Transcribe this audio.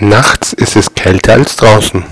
Nachts ist es kälter als draußen.